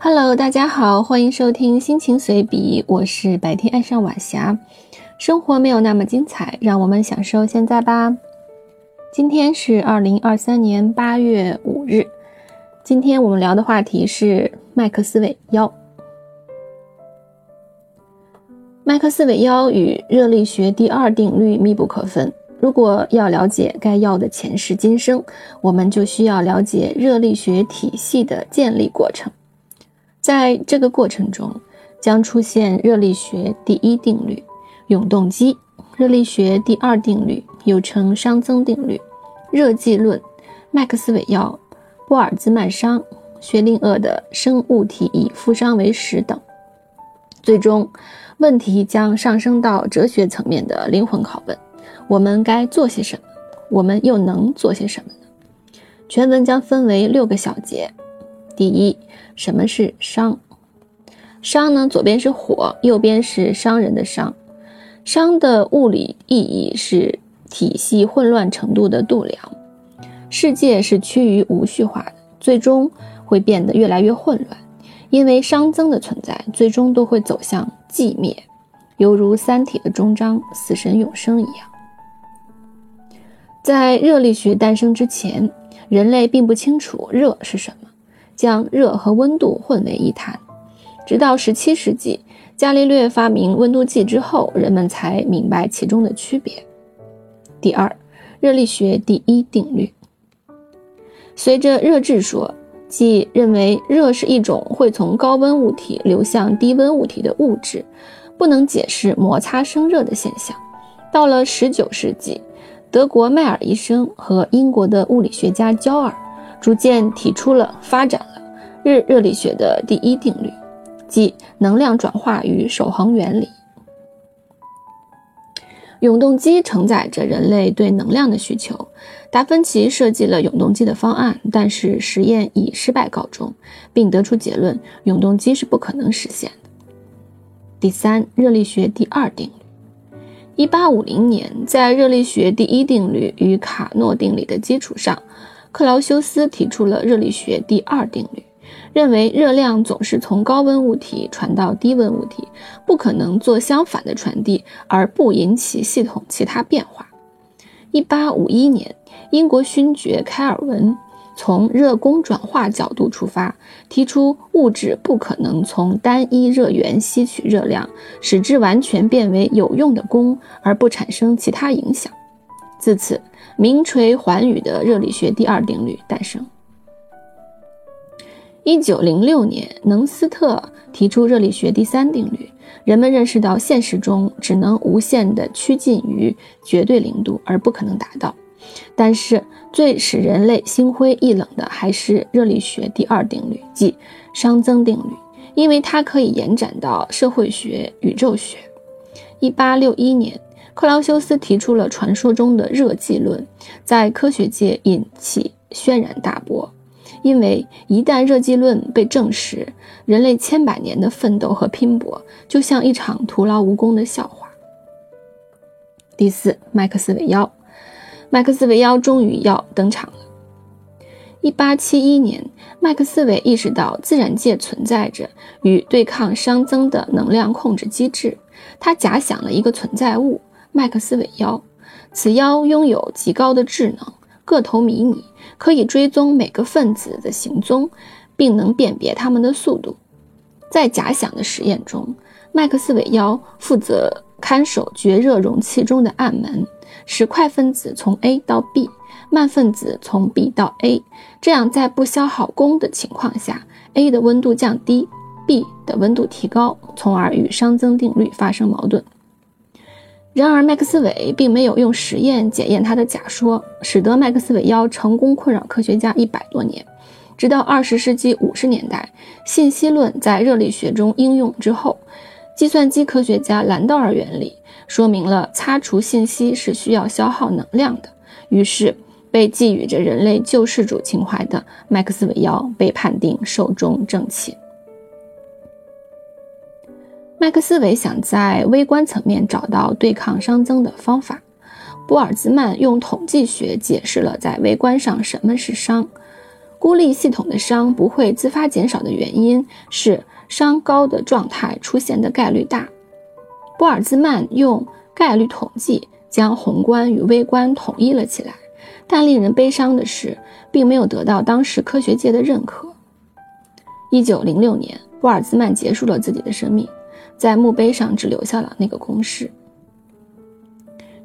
Hello，大家好，欢迎收听心情随笔，我是白天爱上晚霞。生活没有那么精彩，让我们享受现在吧。今天是二零二三年八月五日，今天我们聊的话题是麦克斯韦妖。麦克斯韦妖与热力学第二定律密不可分。如果要了解该药的前世今生，我们就需要了解热力学体系的建立过程。在这个过程中，将出现热力学第一定律——永动机；热力学第二定律又称熵增定律；热寂论、麦克斯韦妖、波尔兹曼熵、薛定谔的生物体以负熵为食等。最终，问题将上升到哲学层面的灵魂拷问：我们该做些什么？我们又能做些什么呢？全文将分为六个小节。第一，什么是熵？熵呢？左边是火，右边是商人的商。熵的物理意义是体系混乱程度的度量。世界是趋于无序化的，最终会变得越来越混乱。因为熵增的存在，最终都会走向寂灭，犹如《三体》的终章“死神永生”一样。在热力学诞生之前，人类并不清楚热是什么，将热和温度混为一谈。直到17世纪，伽利略发明温度计之后，人们才明白其中的区别。第二，热力学第一定律。随着热质说。即认为热是一种会从高温物体流向低温物体的物质，不能解释摩擦生热的现象。到了19世纪，德国迈尔医生和英国的物理学家焦耳逐渐提出了、发展热热力学的第一定律，即能量转化与守恒原理。永动机承载着人类对能量的需求。达芬奇设计了永动机的方案，但是实验以失败告终，并得出结论：永动机是不可能实现的。第三，热力学第二定律。一八五零年，在热力学第一定律与卡诺定理的基础上，克劳修斯提出了热力学第二定律。认为热量总是从高温物体传到低温物体，不可能做相反的传递而不引起系统其他变化。一八五一年，英国勋爵开尔文从热功转化角度出发，提出物质不可能从单一热源吸取热量，使之完全变为有用的功而不产生其他影响。自此，名垂寰宇的热力学第二定律诞生。一九零六年，能斯特提出热力学第三定律，人们认识到现实中只能无限地趋近于绝对零度，而不可能达到。但是，最使人类心灰意冷的还是热力学第二定律，即熵增定律，因为它可以延展到社会学、宇宙学。一八六一年，克劳修斯提出了传说中的热寂论，在科学界引起轩然大波。因为一旦热寂论被证实，人类千百年的奋斗和拼搏就像一场徒劳无功的笑话。第四，麦克斯韦妖，麦克斯韦妖终于要登场了。一八七一年，麦克斯韦意识到自然界存在着与对抗熵增的能量控制机制，他假想了一个存在物——麦克斯韦妖，此妖拥有极高的智能。个头迷你，可以追踪每个分子的行踪，并能辨别它们的速度。在假想的实验中，麦克斯韦妖负责看守绝热容器中的暗门，使快分子从 A 到 B，慢分子从 B 到 A。这样，在不消耗功的情况下，A 的温度降低，B 的温度提高，从而与熵增定律发生矛盾。然而，麦克斯韦并没有用实验检验他的假说，使得麦克斯韦妖成功困扰科学家一百多年。直到二十世纪五十年代，信息论在热力学中应用之后，计算机科学家兰道尔原理说明了擦除信息是需要消耗能量的。于是，被寄予着人类救世主情怀的麦克斯韦妖被判定寿终正寝。麦克斯韦想在微观层面找到对抗熵增的方法，波尔兹曼用统计学解释了在微观上什么是熵。孤立系统的熵不会自发减少的原因是熵高的状态出现的概率大。波尔兹曼用概率统计将宏观与微观统一了起来，但令人悲伤的是，并没有得到当时科学界的认可。一九零六年，波尔兹曼结束了自己的生命，在墓碑上只留下了那个公式。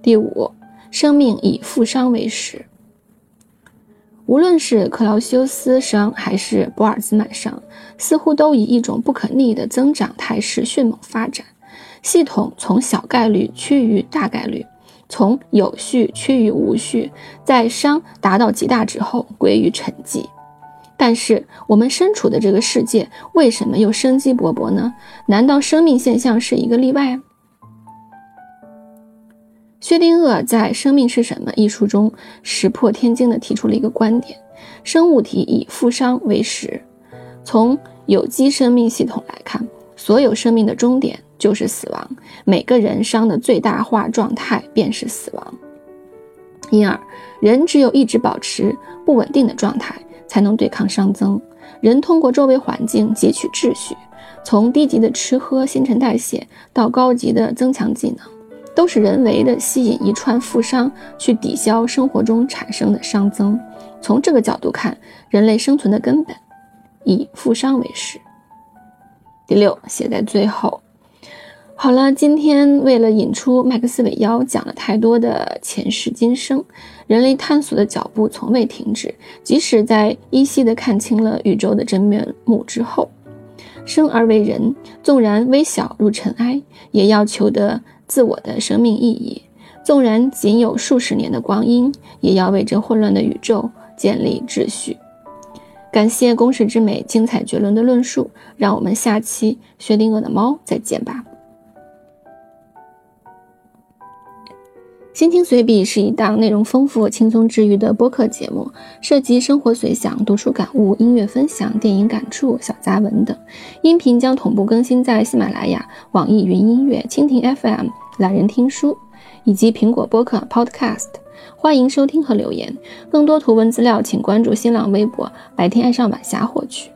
第五，生命以负熵为食。无论是克劳修斯熵还是博尔兹曼熵，似乎都以一种不可逆的增长态势迅猛发展。系统从小概率趋于大概率，从有序趋于无序，在熵达到极大之后归于沉寂。但是我们身处的这个世界为什么又生机勃勃呢？难道生命现象是一个例外？薛定谔在《生命是什么》一书中石破天惊地提出了一个观点：生物体以负熵为食。从有机生命系统来看，所有生命的终点就是死亡，每个人熵的最大化状态便是死亡。因而，人只有一直保持不稳定的状态，才能对抗熵增。人通过周围环境汲取秩序，从低级的吃喝、新陈代谢到高级的增强技能。都是人为的吸引一串负熵去抵消生活中产生的熵增。从这个角度看，人类生存的根本以负熵为食。第六，写在最后。好了，今天为了引出麦克斯韦妖，讲了太多的前世今生，人类探索的脚步从未停止，即使在依稀的看清了宇宙的真面目之后，生而为人，纵然微小如尘埃，也要求得。自我的生命意义，纵然仅有数十年的光阴，也要为这混乱的宇宙建立秩序。感谢公式之美精彩绝伦的论述，让我们下期薛定谔的猫再见吧。心情随笔是一档内容丰富、轻松治愈的播客节目，涉及生活随想、读书感悟、音乐分享、电影感触、小杂文等。音频将同步更新在喜马拉雅、网易云音乐、蜻蜓 FM。懒人听书以及苹果播客 Podcast，欢迎收听和留言。更多图文资料，请关注新浪微博“白天爱上晚霞”获取。